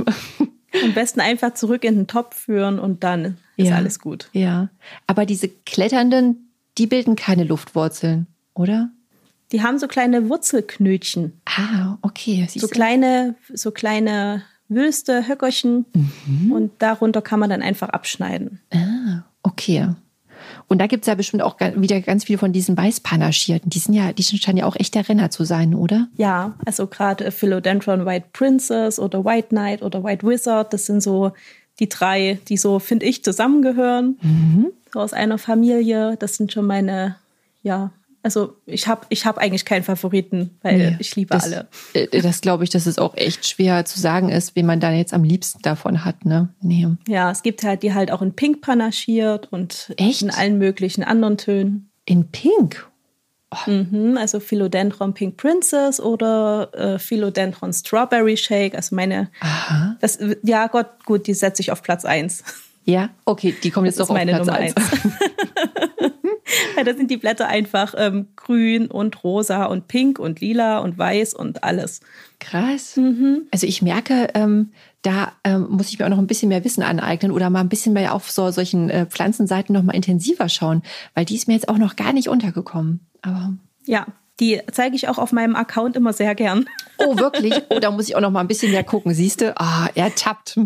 [SPEAKER 3] Am besten einfach zurück in den Topf führen und dann ist
[SPEAKER 2] Ja.
[SPEAKER 3] alles gut.
[SPEAKER 2] Ja. Aber diese kletternden, die bilden keine Luftwurzeln, oder?
[SPEAKER 3] Die haben so kleine Wurzelknötchen,
[SPEAKER 2] Ah, okay.
[SPEAKER 3] so kleine, so kleine Wülste, Höckerchen
[SPEAKER 2] Mhm.
[SPEAKER 3] und darunter kann man dann einfach abschneiden.
[SPEAKER 2] Ah, okay. Und da gibt's ja bestimmt auch wieder ganz viel von diesen Weißpanaschierten. Die sind ja, die scheinen ja auch echter Renner zu sein, oder?
[SPEAKER 3] Ja, also gerade Philodendron White Princess oder White Knight oder White Wizard, das sind so die drei, die so, finde ich, zusammengehören.
[SPEAKER 2] Mhm.
[SPEAKER 3] So aus einer Familie. Das sind schon meine, ja, also ich habe ich hab eigentlich keinen Favoriten, weil
[SPEAKER 2] nee,
[SPEAKER 3] ich liebe
[SPEAKER 2] das,
[SPEAKER 3] alle.
[SPEAKER 2] Äh, das glaube ich, dass es auch echt schwer zu sagen ist, wen man dann jetzt am liebsten davon hat. Ne? Nee.
[SPEAKER 3] Ja, es gibt halt die halt auch in Pink panaschiert und
[SPEAKER 2] echt?
[SPEAKER 3] in allen möglichen anderen Tönen.
[SPEAKER 2] In Pink? Oh.
[SPEAKER 3] Mhm, also Philodendron Pink Princess oder äh, Philodendron Strawberry Shake. Also meine,
[SPEAKER 2] Aha.
[SPEAKER 3] Das, ja Gott, gut, die setze ich auf Platz 1.
[SPEAKER 2] Ja, okay, die kommen jetzt doch auf Platz
[SPEAKER 3] 1. da sind die Blätter einfach ähm, grün und rosa und pink und lila und weiß und alles.
[SPEAKER 2] Krass.
[SPEAKER 3] Mhm.
[SPEAKER 2] Also ich merke, ähm, da ähm, muss ich mir auch noch ein bisschen mehr Wissen aneignen oder mal ein bisschen mehr auf so solchen äh, Pflanzenseiten noch mal intensiver schauen, weil die ist mir jetzt auch noch gar nicht untergekommen. Aber
[SPEAKER 3] Ja, die zeige ich auch auf meinem Account immer sehr gern.
[SPEAKER 2] oh wirklich, oh da muss ich auch noch mal ein bisschen mehr gucken. Siehst du? Ah, er tappt.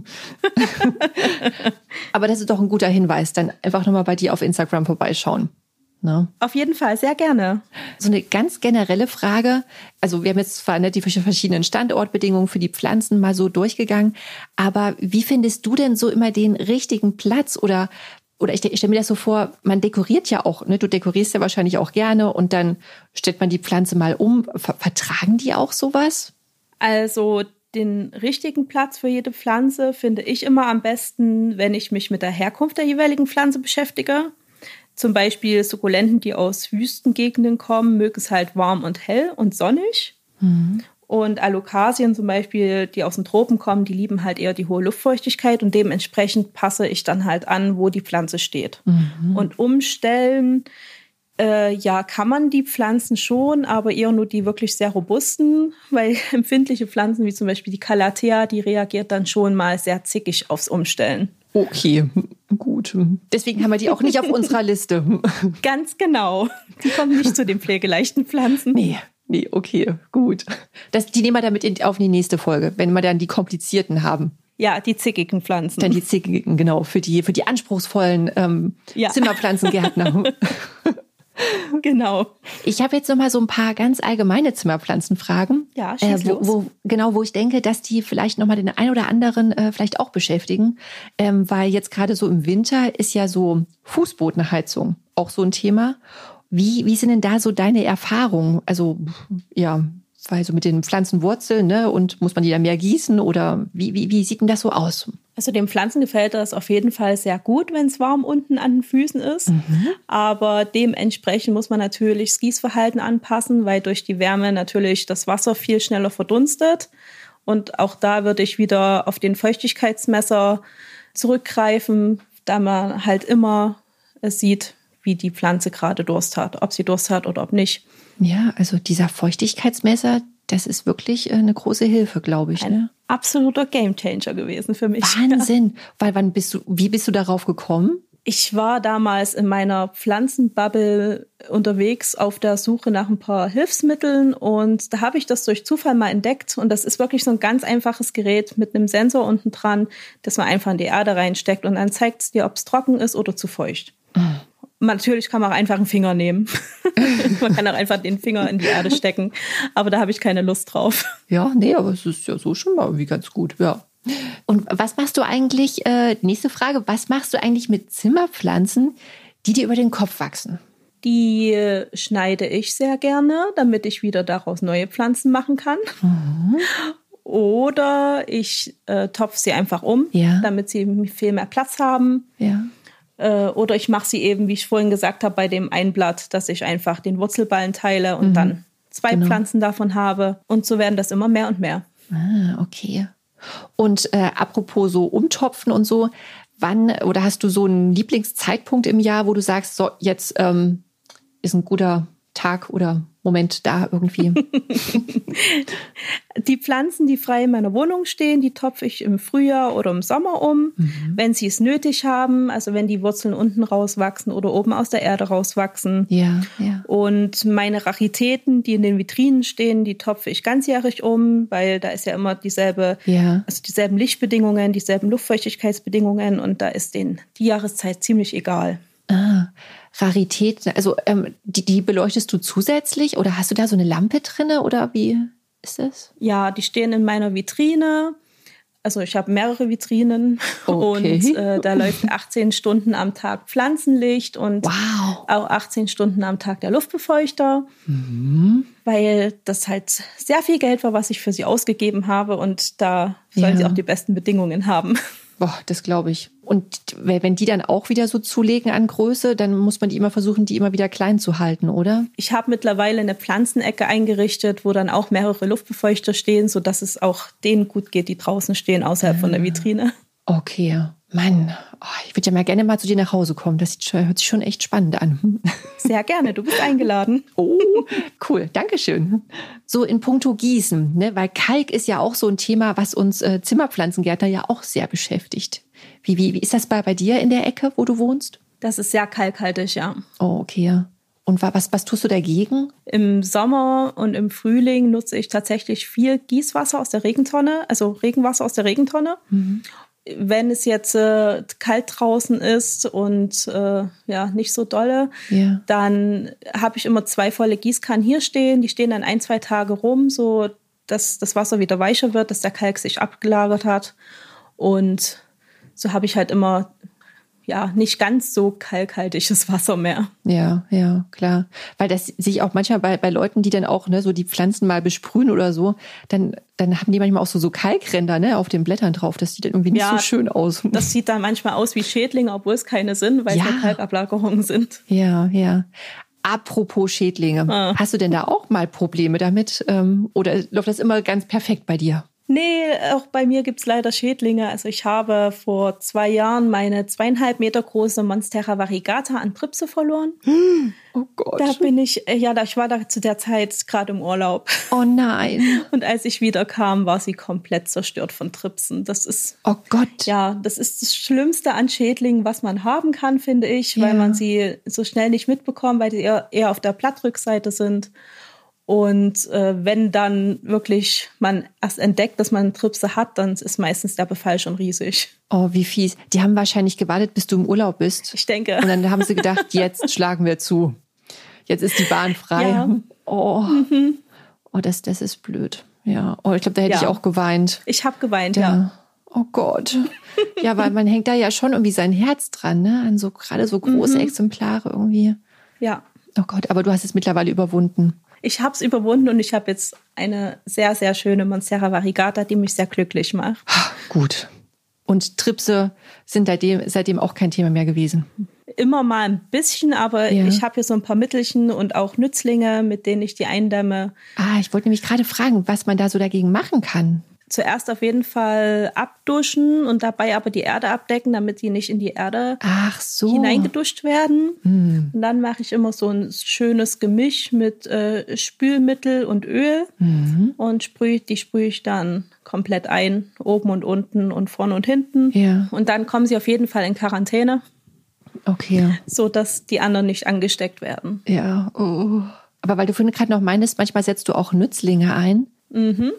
[SPEAKER 2] Aber das ist doch ein guter Hinweis, dann einfach noch mal bei dir auf Instagram vorbeischauen. Ne?
[SPEAKER 3] Auf jeden Fall, sehr gerne.
[SPEAKER 2] So eine ganz generelle Frage. Also wir haben jetzt zwar nicht die verschiedenen Standortbedingungen für die Pflanzen mal so durchgegangen, aber wie findest du denn so immer den richtigen Platz oder oder ich, ich stelle mir das so vor, man dekoriert ja auch, ne? Du dekorierst ja wahrscheinlich auch gerne und dann stellt man die Pflanze mal um. Ver vertragen die auch sowas?
[SPEAKER 3] Also den richtigen Platz für jede Pflanze finde ich immer am besten, wenn ich mich mit der Herkunft der jeweiligen Pflanze beschäftige. Zum Beispiel Sukkulenten, die aus Wüstengegenden kommen, mögen es halt warm und hell und sonnig. Und Alokasien zum Beispiel, die aus den Tropen kommen, die lieben halt eher die hohe Luftfeuchtigkeit und dementsprechend passe ich dann halt an, wo die Pflanze steht. Und umstellen, äh, ja, kann man die Pflanzen schon, aber eher nur die wirklich sehr robusten, weil empfindliche Pflanzen wie zum Beispiel die Calathea, die reagiert dann schon mal sehr zickig aufs Umstellen.
[SPEAKER 2] Okay, gut. Deswegen haben wir die auch nicht auf unserer Liste.
[SPEAKER 3] Ganz genau. Die kommen nicht zu den pflegeleichten Pflanzen.
[SPEAKER 2] Nee, nee, okay, gut. Das, die nehmen wir damit in, auf die nächste Folge, wenn wir dann die komplizierten haben.
[SPEAKER 3] Ja, die zickigen Pflanzen.
[SPEAKER 2] Dann die zickigen, genau, für die, für die anspruchsvollen ähm,
[SPEAKER 3] Ja.
[SPEAKER 2] Zimmerpflanzengärtner.
[SPEAKER 3] genau.
[SPEAKER 2] Ich habe jetzt noch mal so ein paar ganz allgemeine Zimmerpflanzenfragen.
[SPEAKER 3] Ja, schieß
[SPEAKER 2] wo,
[SPEAKER 3] los.
[SPEAKER 2] wo, genau, wo ich denke, dass die vielleicht noch mal den einen oder anderen äh, vielleicht auch beschäftigen, ähm, weil jetzt gerade so im Winter ist ja so Fußbodenheizung auch so ein Thema. Wie, wie sind denn da so deine Erfahrungen? Also ja, weil so mit den Pflanzenwurzeln, ne? Und muss man die da mehr gießen oder wie, wie, wie sieht denn das so aus?
[SPEAKER 3] Also den Pflanzen gefällt das auf jeden Fall sehr gut, wenn es warm unten an den Füßen ist. Aber dementsprechend muss man natürlich das Gießverhalten anpassen, weil durch die Wärme natürlich das Wasser viel schneller verdunstet. Und auch da würde ich wieder auf den Feuchtigkeitsmesser zurückgreifen, da man halt immer es sieht, wie die Pflanze gerade Durst hat, ob sie Durst hat oder ob nicht.
[SPEAKER 2] Ja, also dieser Feuchtigkeitsmesser, das ist wirklich äh, eine große Hilfe, glaube ich.
[SPEAKER 3] Ein
[SPEAKER 2] Ne?
[SPEAKER 3] absoluter Gamechanger gewesen für mich.
[SPEAKER 2] Wahnsinn. Weil wann bist du, wie bist du darauf gekommen?
[SPEAKER 3] Ich war damals in meiner Pflanzenbubble unterwegs auf der Suche nach ein paar Hilfsmitteln und da habe ich das durch Zufall mal entdeckt und das ist wirklich so ein ganz einfaches Gerät mit einem Sensor unten dran, das man einfach in die Erde reinsteckt und dann zeigt es dir, ob es trocken ist oder zu feucht. Natürlich kann man auch einfach einen Finger nehmen. man kann auch einfach den Finger in die Erde stecken, aber da habe ich keine Lust drauf.
[SPEAKER 2] Ja, nee, aber es ist ja so schon mal irgendwie ganz gut, ja. Und was machst du eigentlich, äh, nächste Frage, was machst du eigentlich mit Zimmerpflanzen, die dir über den Kopf wachsen?
[SPEAKER 3] Die äh, schneide ich sehr gerne, damit ich wieder daraus neue Pflanzen machen kann. Oder ich äh, topfe sie einfach um,
[SPEAKER 2] Ja.
[SPEAKER 3] damit sie viel mehr Platz haben.
[SPEAKER 2] Ja.
[SPEAKER 3] Äh, oder ich mache sie eben, wie ich vorhin gesagt habe, bei dem Einblatt, dass ich einfach den Wurzelballen teile und dann zwei
[SPEAKER 2] Genau.
[SPEAKER 3] Pflanzen davon habe. Und so werden das immer mehr und mehr.
[SPEAKER 2] Ah, okay. Und äh, apropos so umtopfen und so, wann oder hast du so einen Lieblingszeitpunkt im Jahr, wo du sagst, so jetzt ähm, ist ein guter Tag oder Moment da irgendwie?
[SPEAKER 3] Die Pflanzen, die frei in meiner Wohnung stehen, die topfe ich im Frühjahr oder im Sommer um, wenn sie es nötig haben. Also wenn die Wurzeln unten rauswachsen oder oben aus der Erde rauswachsen.
[SPEAKER 2] ja, ja.
[SPEAKER 3] Und meine Raritäten, die in den Vitrinen stehen, die topfe ich ganzjährig um, weil da ist ja immer dieselbe,
[SPEAKER 2] Ja.
[SPEAKER 3] also dieselben Lichtbedingungen, dieselben Luftfeuchtigkeitsbedingungen und da ist denen die Jahreszeit ziemlich egal.
[SPEAKER 2] Ah, Rarität, also ähm, die, die beleuchtest du zusätzlich oder hast du da so eine Lampe drinne oder wie ist das?
[SPEAKER 3] Ja, die stehen in meiner Vitrine. Also ich habe mehrere Vitrinen
[SPEAKER 2] Okay.
[SPEAKER 3] und äh, da läuft 18 Stunden am Tag Pflanzenlicht und
[SPEAKER 2] Wow.
[SPEAKER 3] auch 18 Stunden am Tag der Luftbefeuchter, weil das halt sehr viel Geld war, was ich für sie ausgegeben habe und da sollen
[SPEAKER 2] Ja.
[SPEAKER 3] sie auch die besten Bedingungen haben.
[SPEAKER 2] Boah, das glaube ich. Und wenn die dann auch wieder so zulegen an Größe, dann muss man die immer versuchen, die immer wieder klein zu halten, oder?
[SPEAKER 3] Ich habe mittlerweile eine Pflanzenecke eingerichtet, wo dann auch mehrere Luftbefeuchter stehen, sodass es auch denen gut geht, die draußen stehen, außerhalb von der Vitrine.
[SPEAKER 2] Okay. Mann, oh, ich würde ja mal gerne mal zu dir nach Hause kommen. Das schon- hört sich schon echt spannend an.
[SPEAKER 3] Sehr gerne, du bist eingeladen.
[SPEAKER 2] Oh, cool, Dankeschön. So in puncto Gießen, ne? weil Kalk ist ja auch so ein Thema, was uns äh, Zimmerpflanzengärtner ja auch sehr beschäftigt. Wie, wie, wie ist das bei, bei dir in der Ecke, wo du wohnst?
[SPEAKER 3] Das ist sehr kalkhaltig, ja.
[SPEAKER 2] Oh, okay. Und wa- was, was tust du dagegen?
[SPEAKER 3] Im Sommer und im Frühling nutze ich tatsächlich viel Gießwasser aus der Regentonne, also Regenwasser aus der Regentonne. Wenn es jetzt äh, kalt draußen ist und äh, ja nicht so dolle,
[SPEAKER 2] Ja.
[SPEAKER 3] dann habe ich immer zwei volle Gießkannen hier stehen. Die stehen dann ein, zwei Tage rum, so dass das Wasser wieder weicher wird, dass der Kalk sich abgelagert hat. Und so habe ich halt immer ja nicht ganz so kalkhaltiges Wasser mehr.
[SPEAKER 2] Ja, ja, klar. Weil das sich auch manchmal bei, bei Leuten, die dann auch ne, so die Pflanzen mal besprühen oder so, dann, dann haben die manchmal auch so, so Kalkränder ne, auf den Blättern drauf. Das sieht dann irgendwie nicht
[SPEAKER 3] Ja,
[SPEAKER 2] so schön aus.
[SPEAKER 3] Das sieht dann manchmal aus wie Schädlinge, obwohl es keine sind, weil
[SPEAKER 2] Ja.
[SPEAKER 3] es ja Kalkablagerungen sind.
[SPEAKER 2] Ja, ja. Apropos Schädlinge,
[SPEAKER 3] Ah.
[SPEAKER 2] hast du denn da auch mal Probleme damit? Ähm, oder läuft das immer ganz perfekt bei dir?
[SPEAKER 3] Nee, auch bei mir gibt's leider Schädlinge. Also ich habe vor zwei Jahren meine zweieinhalb Meter große Monstera variegata an Tripse verloren.
[SPEAKER 2] Oh Gott.
[SPEAKER 3] Da bin ich, äh, ja, da- ich war da zu der Zeit gerade im Urlaub.
[SPEAKER 2] oh nein.
[SPEAKER 3] Und als ich wieder kam, war sie komplett zerstört von Tripsen. Das ist,
[SPEAKER 2] Oh Gott.
[SPEAKER 3] ja, das ist das Schlimmste an Schädlingen, was man haben kann, finde ich, weil
[SPEAKER 2] Ja.
[SPEAKER 3] man sie so schnell nicht mitbekommt, weil die eher, eher auf der Blattrückseite sind. Und äh, wenn dann wirklich man erst entdeckt, dass man Tripse hat, dann ist meistens der Befall schon riesig.
[SPEAKER 2] Oh, wie fies. Die haben wahrscheinlich gewartet, bis du im Urlaub bist.
[SPEAKER 3] Ich denke.
[SPEAKER 2] Und dann haben sie gedacht, jetzt schlagen wir zu. Jetzt ist die Bahn frei.
[SPEAKER 3] Ja. Mhm.
[SPEAKER 2] Oh, oh das, das ist blöd. Ja, oh, ich glaube, da hätte
[SPEAKER 3] Ja.
[SPEAKER 2] ich auch geweint.
[SPEAKER 3] Ich habe geweint, ja.
[SPEAKER 2] Ja. Oh Gott. Ja, weil man hängt da ja schon irgendwie sein Herz dran, ne? An so gerade so große
[SPEAKER 3] Mhm.
[SPEAKER 2] Exemplare irgendwie.
[SPEAKER 3] Ja.
[SPEAKER 2] Oh Gott, aber du hast es mittlerweile überwunden.
[SPEAKER 3] Ich habe es überwunden und ich habe jetzt eine sehr, sehr schöne Monstera variegata, die mich sehr glücklich macht.
[SPEAKER 2] Gut. Und Tripse sind seitdem, seitdem auch kein Thema mehr gewesen.
[SPEAKER 3] Immer mal ein bisschen, aber
[SPEAKER 2] Ja.
[SPEAKER 3] ich habe hier so ein paar Mittelchen und auch Nützlinge, mit denen ich die eindämme.
[SPEAKER 2] Ah, ich wollte nämlich gerade fragen, was man da so dagegen machen kann.
[SPEAKER 3] Zuerst auf jeden Fall abduschen und dabei aber die Erde abdecken, damit die nicht in die Erde
[SPEAKER 2] Ach so.
[SPEAKER 3] hineingeduscht werden.
[SPEAKER 2] Hm.
[SPEAKER 3] Und dann mache ich immer so ein schönes Gemisch mit äh, Spülmittel und Öl
[SPEAKER 2] Mhm.
[SPEAKER 3] und sprühe, die sprühe ich dann komplett ein, oben und unten und vorne und hinten.
[SPEAKER 2] Ja.
[SPEAKER 3] Und dann kommen sie auf jeden Fall in Quarantäne,
[SPEAKER 2] Okay.
[SPEAKER 3] so dass die anderen nicht angesteckt werden.
[SPEAKER 2] Ja. Oh. Aber weil du vorhin gerade noch meintest, manchmal setzt du auch Nützlinge ein.
[SPEAKER 3] Mhm.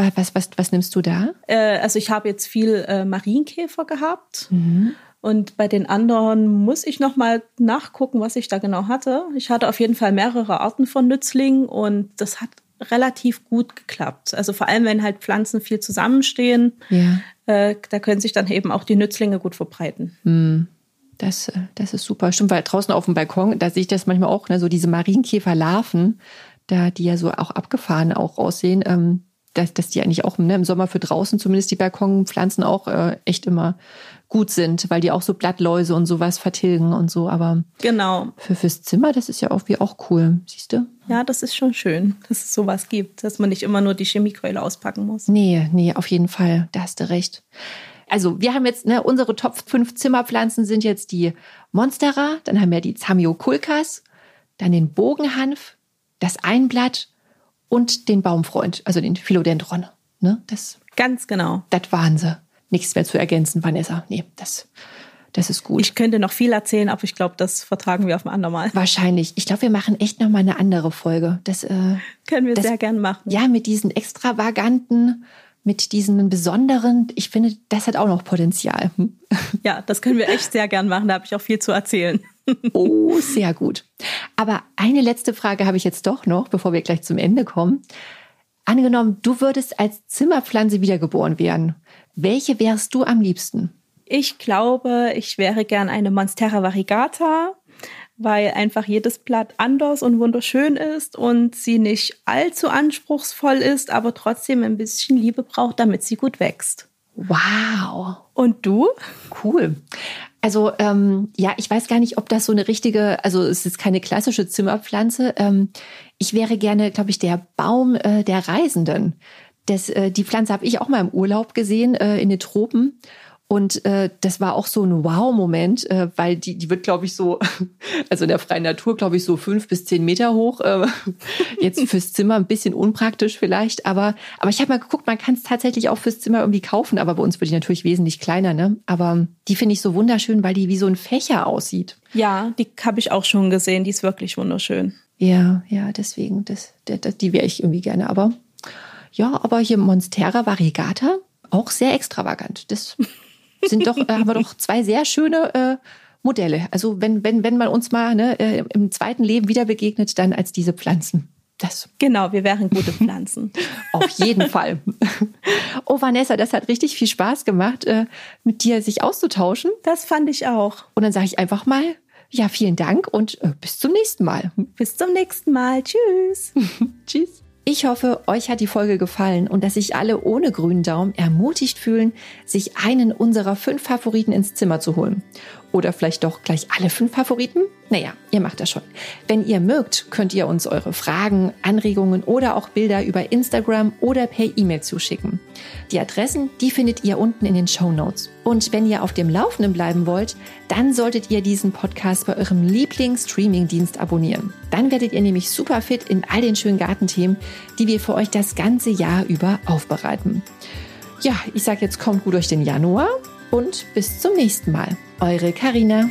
[SPEAKER 2] Was, was, was, was nimmst du da?
[SPEAKER 3] Äh, also ich habe jetzt viel äh, Marienkäfer gehabt.
[SPEAKER 2] Mhm.
[SPEAKER 3] Und bei den anderen muss ich noch mal nachgucken, was ich da genau hatte. Ich hatte auf jeden Fall mehrere Arten von Nützlingen und das hat relativ gut geklappt. Also vor allem, wenn halt Pflanzen viel zusammenstehen,
[SPEAKER 2] Ja.
[SPEAKER 3] äh, da können sich dann eben auch die Nützlinge gut verbreiten.
[SPEAKER 2] Hm. Das, äh, das ist super. Stimmt, weil draußen auf dem Balkon, da sehe ich das manchmal auch, ne, so diese Marienkäferlarven, da, die ja so auch abgefahren auch aussehen, ähm, dass, dass die eigentlich auch ne, im Sommer für draußen zumindest die Balkonpflanzen auch äh, echt immer gut sind, weil die auch so Blattläuse und sowas vertilgen und so. Aber
[SPEAKER 3] genau.
[SPEAKER 2] für fürs Zimmer, das ist ja auch wie auch cool, siehst du?
[SPEAKER 3] Ja, das ist schon schön, dass es sowas gibt, dass man nicht immer nur die Chemiekeule auspacken muss.
[SPEAKER 2] Nee, nee, auf jeden Fall. Da hast du recht. Also wir haben jetzt, ne, unsere Top 5 Zimmerpflanzen sind jetzt die Monstera, dann haben wir die Zamioculcas, dann den Bogenhanf, das Einblatt und den Baumfreund, also den Philodendron. Ne, das,
[SPEAKER 3] Ganz genau.
[SPEAKER 2] das waren sie. Nichts mehr zu ergänzen, Vanessa. Nee, das, das ist gut.
[SPEAKER 3] Ich könnte noch viel erzählen, aber ich glaube, das vertragen wir auf ein andermal.
[SPEAKER 2] Wahrscheinlich. Ich glaube, wir machen echt noch mal eine andere Folge. Das, äh,
[SPEAKER 3] Können wir
[SPEAKER 2] Das-
[SPEAKER 3] sehr gern machen.
[SPEAKER 2] ja, mit diesen extravaganten, mit diesen besonderen, ich finde, das hat auch noch Potenzial.
[SPEAKER 3] Ja, das können wir echt sehr gern machen. Da habe ich auch viel zu erzählen.
[SPEAKER 2] Oh, sehr gut. Aber eine letzte Frage habe ich jetzt doch noch, bevor wir gleich zum Ende kommen. Angenommen, du würdest als Zimmerpflanze wiedergeboren werden. Welche wärst du am liebsten?
[SPEAKER 3] Ich glaube, ich wäre gern eine Monstera variegata, weil einfach jedes Blatt anders und wunderschön ist und sie nicht allzu anspruchsvoll ist, aber trotzdem ein bisschen Liebe braucht, damit sie gut wächst.
[SPEAKER 2] Wow.
[SPEAKER 3] Und du?
[SPEAKER 2] Cool. Also ähm, ja, ich weiß gar nicht, ob das so eine richtige, also es ist keine klassische Zimmerpflanze. Ähm, ich wäre gerne, glaube ich, der Baum äh, der Reisenden. Das, äh, die Pflanze habe ich auch mal im Urlaub gesehen äh, in den Tropen. Und äh, das war auch so ein Wow-Moment, äh, weil die, die wird, glaube ich, so, also in der freien Natur, glaube ich, so fünf bis zehn Meter hoch. Äh, jetzt fürs Zimmer ein bisschen unpraktisch vielleicht, aber, aber ich habe mal geguckt, man kann es tatsächlich auch fürs Zimmer irgendwie kaufen, aber bei uns wird die natürlich wesentlich kleiner, ne? Aber die finde ich so wunderschön, weil die wie so ein Fächer aussieht.
[SPEAKER 3] Ja, die habe ich auch schon gesehen. Die ist wirklich wunderschön.
[SPEAKER 2] Ja, ja, deswegen, das, das, das, die wäre ich irgendwie gerne. Aber ja, aber hier Monstera variegata, auch sehr extravagant. Das sind doch, äh, haben wir doch zwei sehr schöne äh, Modelle. Also wenn, wenn, wenn man uns mal ne, äh, im zweiten Leben wieder begegnet, dann als diese Pflanzen. Das
[SPEAKER 3] Genau, wir wären gute Pflanzen.
[SPEAKER 2] auf jeden Fall. Oh, Vanessa, das hat richtig viel Spaß gemacht, äh, mit dir sich auszutauschen.
[SPEAKER 3] Das fand ich auch.
[SPEAKER 2] Und dann sage ich einfach mal, ja, vielen Dank und äh, bis zum nächsten Mal.
[SPEAKER 3] Bis zum nächsten Mal. Tschüss.
[SPEAKER 2] Tschüss. Ich hoffe, euch hat die Folge gefallen und dass sich alle ohne grünen Daumen ermutigt fühlen, sich einen unserer fünf Favoriten ins Zimmer zu holen. Oder vielleicht doch gleich alle fünf Favoriten? Naja, ihr macht das schon. Wenn ihr mögt, könnt ihr uns eure Fragen, Anregungen oder auch Bilder über Instagram oder per E-Mail zuschicken. Die Adressen, die findet ihr unten in den Show Notes. Und wenn ihr auf dem Laufenden bleiben wollt, dann solltet ihr diesen Podcast bei eurem Lieblings-Streaming-Dienst abonnieren. Dann werdet ihr nämlich super fit in all den schönen Gartenthemen, die wir für euch das ganze Jahr über aufbereiten. Ja, ich sage jetzt kommt gut durch den Januar und bis zum nächsten Mal. Eure Karina.